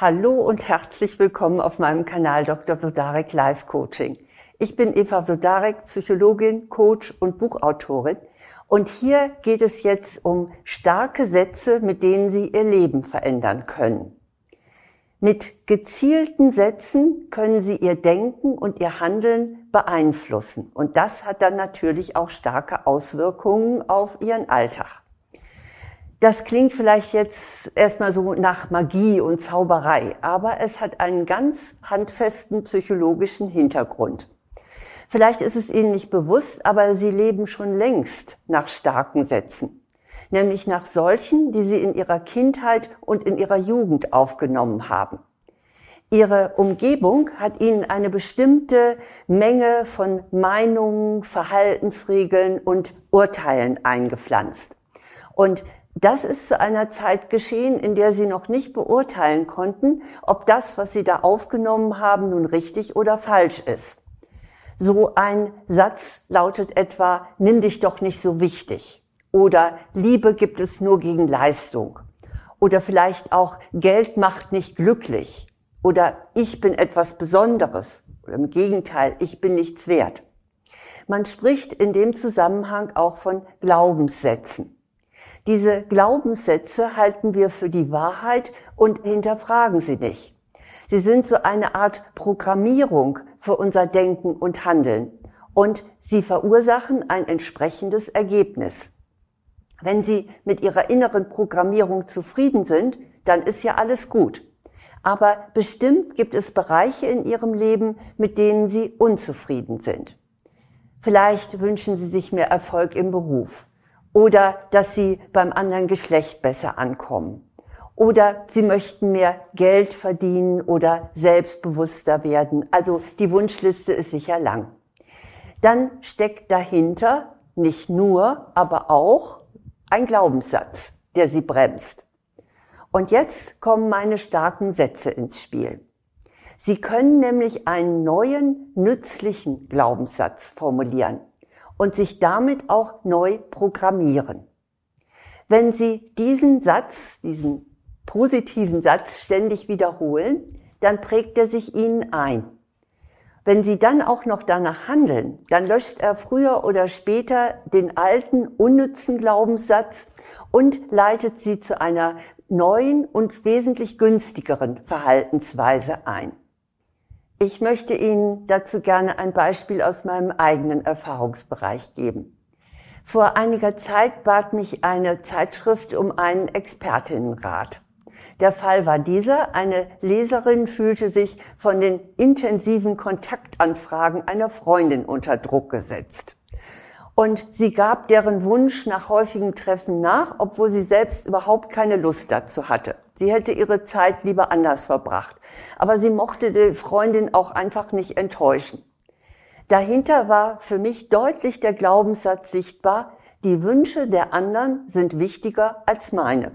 Hallo und herzlich willkommen auf meinem Kanal Dr. Vlodarek Life Coaching. Ich bin Eva Vlodarek, Psychologin, Coach und Buchautorin. Und hier geht es jetzt um starke Sätze, mit denen Sie Ihr Leben verändern können. Mit gezielten Sätzen können Sie Ihr Denken und Ihr Handeln beeinflussen. Und das hat dann natürlich auch starke Auswirkungen auf Ihren Alltag. Das klingt vielleicht jetzt erstmal so nach Magie und Zauberei, aber es hat einen ganz handfesten psychologischen Hintergrund. Vielleicht ist es Ihnen nicht bewusst, aber Sie leben schon längst nach starken Sätzen, nämlich nach solchen, die Sie in Ihrer Kindheit und in Ihrer Jugend aufgenommen haben. Ihre Umgebung hat Ihnen eine bestimmte Menge von Meinungen, Verhaltensregeln und Urteilen eingepflanzt. Und das ist zu einer Zeit geschehen, in der sie noch nicht beurteilen konnten, ob das, was sie da aufgenommen haben, nun richtig oder falsch ist. So ein Satz lautet etwa, nimm dich doch nicht so wichtig. Oder Liebe gibt es nur gegen Leistung. Oder vielleicht auch Geld macht nicht glücklich. Oder ich bin etwas Besonderes. Oder im Gegenteil, ich bin nichts wert. Man spricht in dem Zusammenhang auch von Glaubenssätzen. Diese Glaubenssätze halten wir für die Wahrheit und hinterfragen sie nicht. Sie sind so eine Art Programmierung für unser Denken und Handeln und sie verursachen ein entsprechendes Ergebnis. Wenn Sie mit Ihrer inneren Programmierung zufrieden sind, dann ist ja alles gut. Aber bestimmt gibt es Bereiche in Ihrem Leben, mit denen Sie unzufrieden sind. Vielleicht wünschen Sie sich mehr Erfolg im Beruf oder dass sie beim anderen Geschlecht besser ankommen. Oder sie möchten mehr Geld verdienen oder selbstbewusster werden. Also die Wunschliste ist sicher lang. Dann steckt dahinter nicht nur, aber auch ein Glaubenssatz, der sie bremst. Und jetzt kommen meine starken Sätze ins Spiel. Sie können nämlich einen neuen, nützlichen Glaubenssatz formulieren und sich damit auch neu programmieren. Wenn Sie diesen Satz, diesen positiven Satz ständig wiederholen, dann prägt er sich Ihnen ein. Wenn Sie dann auch noch danach handeln, dann löscht er früher oder später den alten, unnützen Glaubenssatz und leitet Sie zu einer neuen und wesentlich günstigeren Verhaltensweise ein. Ich möchte Ihnen dazu gerne ein Beispiel aus meinem eigenen Erfahrungsbereich geben. Vor einiger Zeit bat mich eine Zeitschrift um einen Expertinnenrat. Der Fall war dieser. Eine Leserin fühlte sich von den intensiven Kontaktanfragen einer Freundin unter Druck gesetzt. Und sie gab deren Wunsch nach häufigen Treffen nach, obwohl sie selbst überhaupt keine Lust dazu hatte. Sie hätte ihre Zeit lieber anders verbracht. Aber sie mochte die Freundin auch einfach nicht enttäuschen. Dahinter war für mich deutlich der Glaubenssatz sichtbar, die Wünsche der anderen sind wichtiger als meine.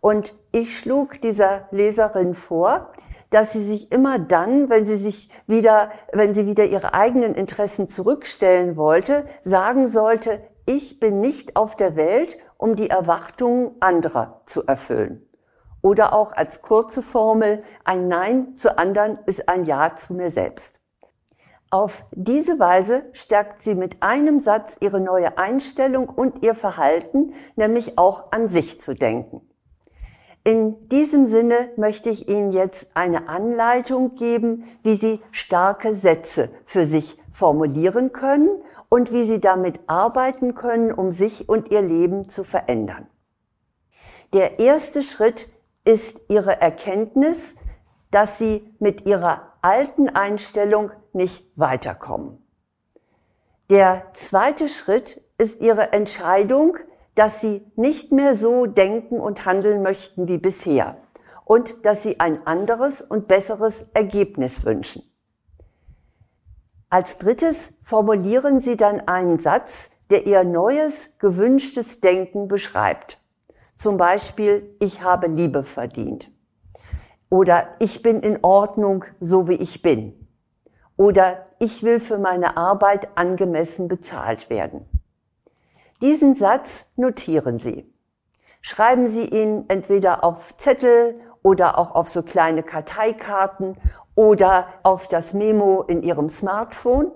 Und ich schlug dieser Leserin vor, dass sie sich immer dann, wenn sie sich wieder, wenn sie wieder ihre eigenen Interessen zurückstellen wollte, sagen sollte, ich bin nicht auf der Welt, um die Erwartungen anderer zu erfüllen. Oder auch als kurze Formel, ein Nein zu anderen ist ein Ja zu mir selbst. Auf diese Weise stärkt sie mit einem Satz ihre neue Einstellung und ihr Verhalten, nämlich auch an sich zu denken. In diesem Sinne möchte ich Ihnen jetzt eine Anleitung geben, wie Sie starke Sätze für sich formulieren können und wie Sie damit arbeiten können, um sich und Ihr Leben zu verändern. Der erste Schritt ist ihre Erkenntnis, dass sie mit ihrer alten Einstellung nicht weiterkommen. Der zweite Schritt ist ihre Entscheidung, dass sie nicht mehr so denken und handeln möchten wie bisher und dass sie ein anderes und besseres Ergebnis wünschen. Als drittes formulieren sie dann einen Satz, der ihr neues, gewünschtes Denken beschreibt. Zum Beispiel, ich habe Liebe verdient. Oder ich bin in Ordnung, so wie ich bin. Oder ich will für meine Arbeit angemessen bezahlt werden. Diesen Satz notieren Sie. Schreiben Sie ihn entweder auf Zettel oder auch auf so kleine Karteikarten oder auf das Memo in Ihrem Smartphone.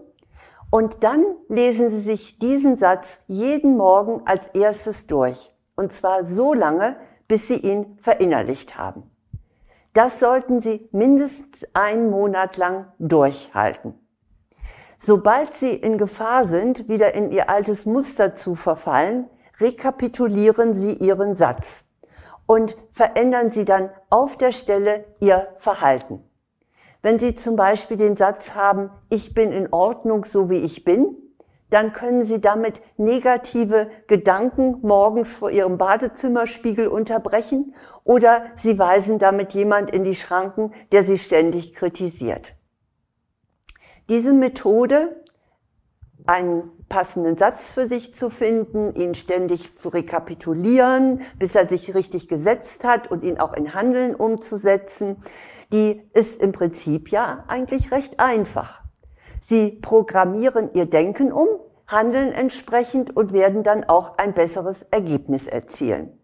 Und dann lesen Sie sich diesen Satz jeden Morgen als erstes durch. Und zwar so lange, bis Sie ihn verinnerlicht haben. Das sollten Sie mindestens einen Monat lang durchhalten. Sobald Sie in Gefahr sind, wieder in Ihr altes Muster zu verfallen, rekapitulieren Sie Ihren Satz und verändern Sie dann auf der Stelle Ihr Verhalten. Wenn Sie zum Beispiel den Satz haben, ich bin in Ordnung, so wie ich bin, dann können Sie damit negative Gedanken morgens vor Ihrem Badezimmerspiegel unterbrechen oder Sie weisen damit jemand in die Schranken, der Sie ständig kritisiert. Diese Methode, einen passenden Satz für sich zu finden, ihn ständig zu rekapitulieren, bis er sich richtig gesetzt hat und ihn auch in Handeln umzusetzen, die ist im Prinzip ja eigentlich recht einfach. Sie programmieren ihr Denken um, handeln entsprechend und werden dann auch ein besseres Ergebnis erzielen.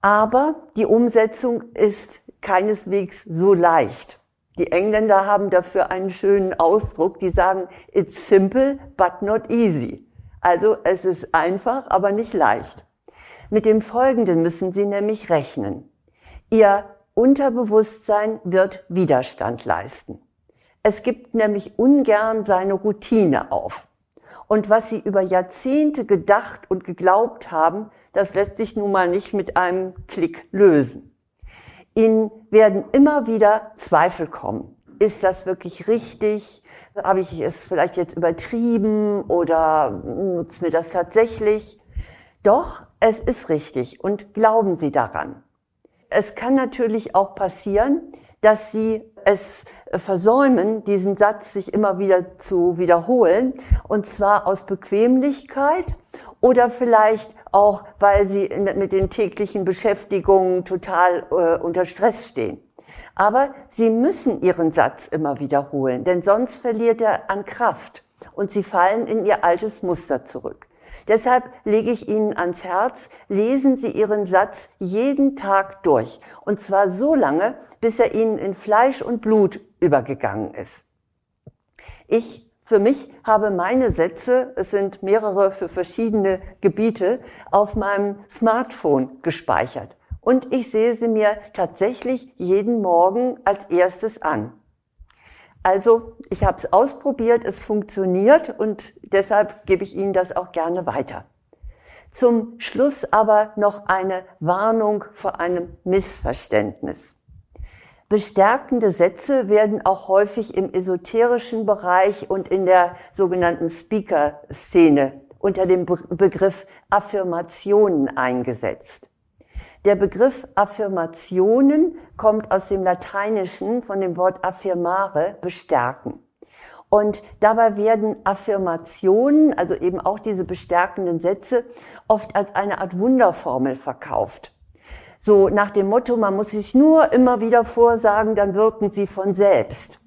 Aber die Umsetzung ist keineswegs so leicht. Die Engländer haben dafür einen schönen Ausdruck, die sagen, it's simple but not easy. Also es ist einfach, aber nicht leicht. Mit dem Folgenden müssen Sie nämlich rechnen. Ihr Unterbewusstsein wird Widerstand leisten. Es gibt nämlich ungern seine Routine auf. Und was Sie über Jahrzehnte gedacht und geglaubt haben, das lässt sich nun mal nicht mit einem Klick lösen. Ihnen werden immer wieder Zweifel kommen. Ist das wirklich richtig? Habe ich es vielleicht jetzt übertrieben oder nutzt mir das tatsächlich? Doch, es ist richtig und glauben Sie daran. Es kann natürlich auch passieren, dass Sie es versäumen, diesen Satz sich immer wieder zu wiederholen, und zwar aus Bequemlichkeit oder vielleicht auch, weil sie mit den täglichen Beschäftigungen total äh, unter Stress stehen. Aber sie müssen ihren Satz immer wiederholen, denn sonst verliert er an Kraft und sie fallen in ihr altes Muster zurück. Deshalb lege ich Ihnen ans Herz, lesen Sie Ihren Satz jeden Tag durch. Und zwar so lange, bis er Ihnen in Fleisch und Blut übergegangen ist. Ich für mich habe meine Sätze, es sind mehrere für verschiedene Gebiete, auf meinem Smartphone gespeichert. Und ich sehe sie mir tatsächlich jeden Morgen als erstes an. Also ich habe es ausprobiert, es funktioniert und deshalb gebe ich Ihnen das auch gerne weiter. Zum Schluss aber noch eine Warnung vor einem Missverständnis. Bestärkende Sätze werden auch häufig im esoterischen Bereich und in der sogenannten Speaker-Szene unter dem Begriff Affirmationen eingesetzt. Der Begriff Affirmationen kommt aus dem Lateinischen von dem Wort affirmare, bestärken. Und dabei werden Affirmationen, also eben auch diese bestärkenden Sätze, oft als eine Art Wunderformel verkauft. So nach dem Motto, man muss sich nur immer wieder vorsagen, dann wirken sie von selbst.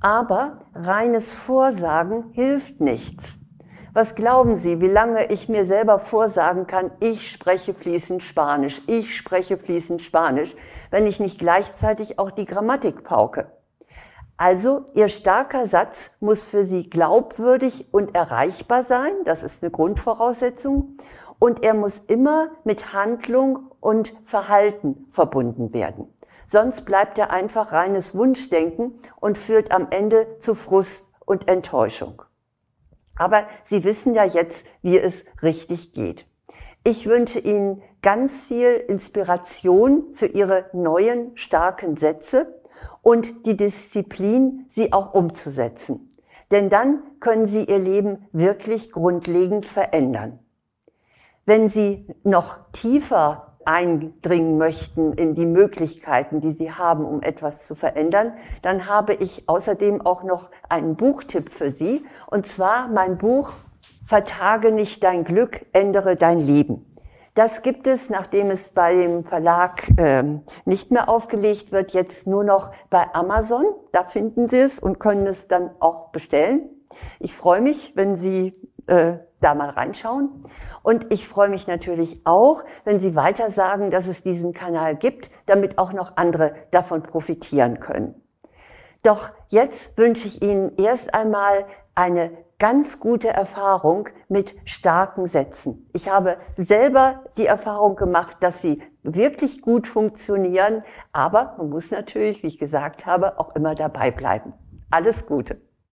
Aber reines Vorsagen hilft nichts. Was glauben Sie, wie lange ich mir selber vorsagen kann, ich spreche fließend Spanisch, ich spreche fließend Spanisch, wenn ich nicht gleichzeitig auch die Grammatik pauke? Also, Ihr starker Satz muss für Sie glaubwürdig und erreichbar sein, das ist eine Grundvoraussetzung, und er muss immer mit Handlung und Verhalten verbunden werden. Sonst bleibt er einfach reines Wunschdenken und führt am Ende zu Frust und Enttäuschung. Aber Sie wissen ja jetzt, wie es richtig geht. Ich wünsche Ihnen ganz viel Inspiration für Ihre neuen starken Sätze und die Disziplin, sie auch umzusetzen. Denn dann können Sie Ihr Leben wirklich grundlegend verändern. Wenn Sie noch tiefer eindringen möchten in die Möglichkeiten, die Sie haben, um etwas zu verändern, dann habe ich außerdem auch noch einen Buchtipp für Sie. Und zwar mein Buch Vertage nicht dein Glück, ändere dein Leben. Das gibt es, nachdem es bei dem Verlag ähm, nicht mehr aufgelegt wird, jetzt nur noch bei Amazon. Da finden Sie es und können es dann auch bestellen. Ich freue mich, wenn Sie äh, da mal reinschauen. Und ich freue mich natürlich auch, wenn Sie weiter sagen, dass es diesen Kanal gibt, damit auch noch andere davon profitieren können. Doch jetzt wünsche ich Ihnen erst einmal eine ganz gute Erfahrung mit starken Sätzen. Ich habe selber die Erfahrung gemacht, dass sie wirklich gut funktionieren, aber man muss natürlich, wie ich gesagt habe, auch immer dabei bleiben. Alles Gute.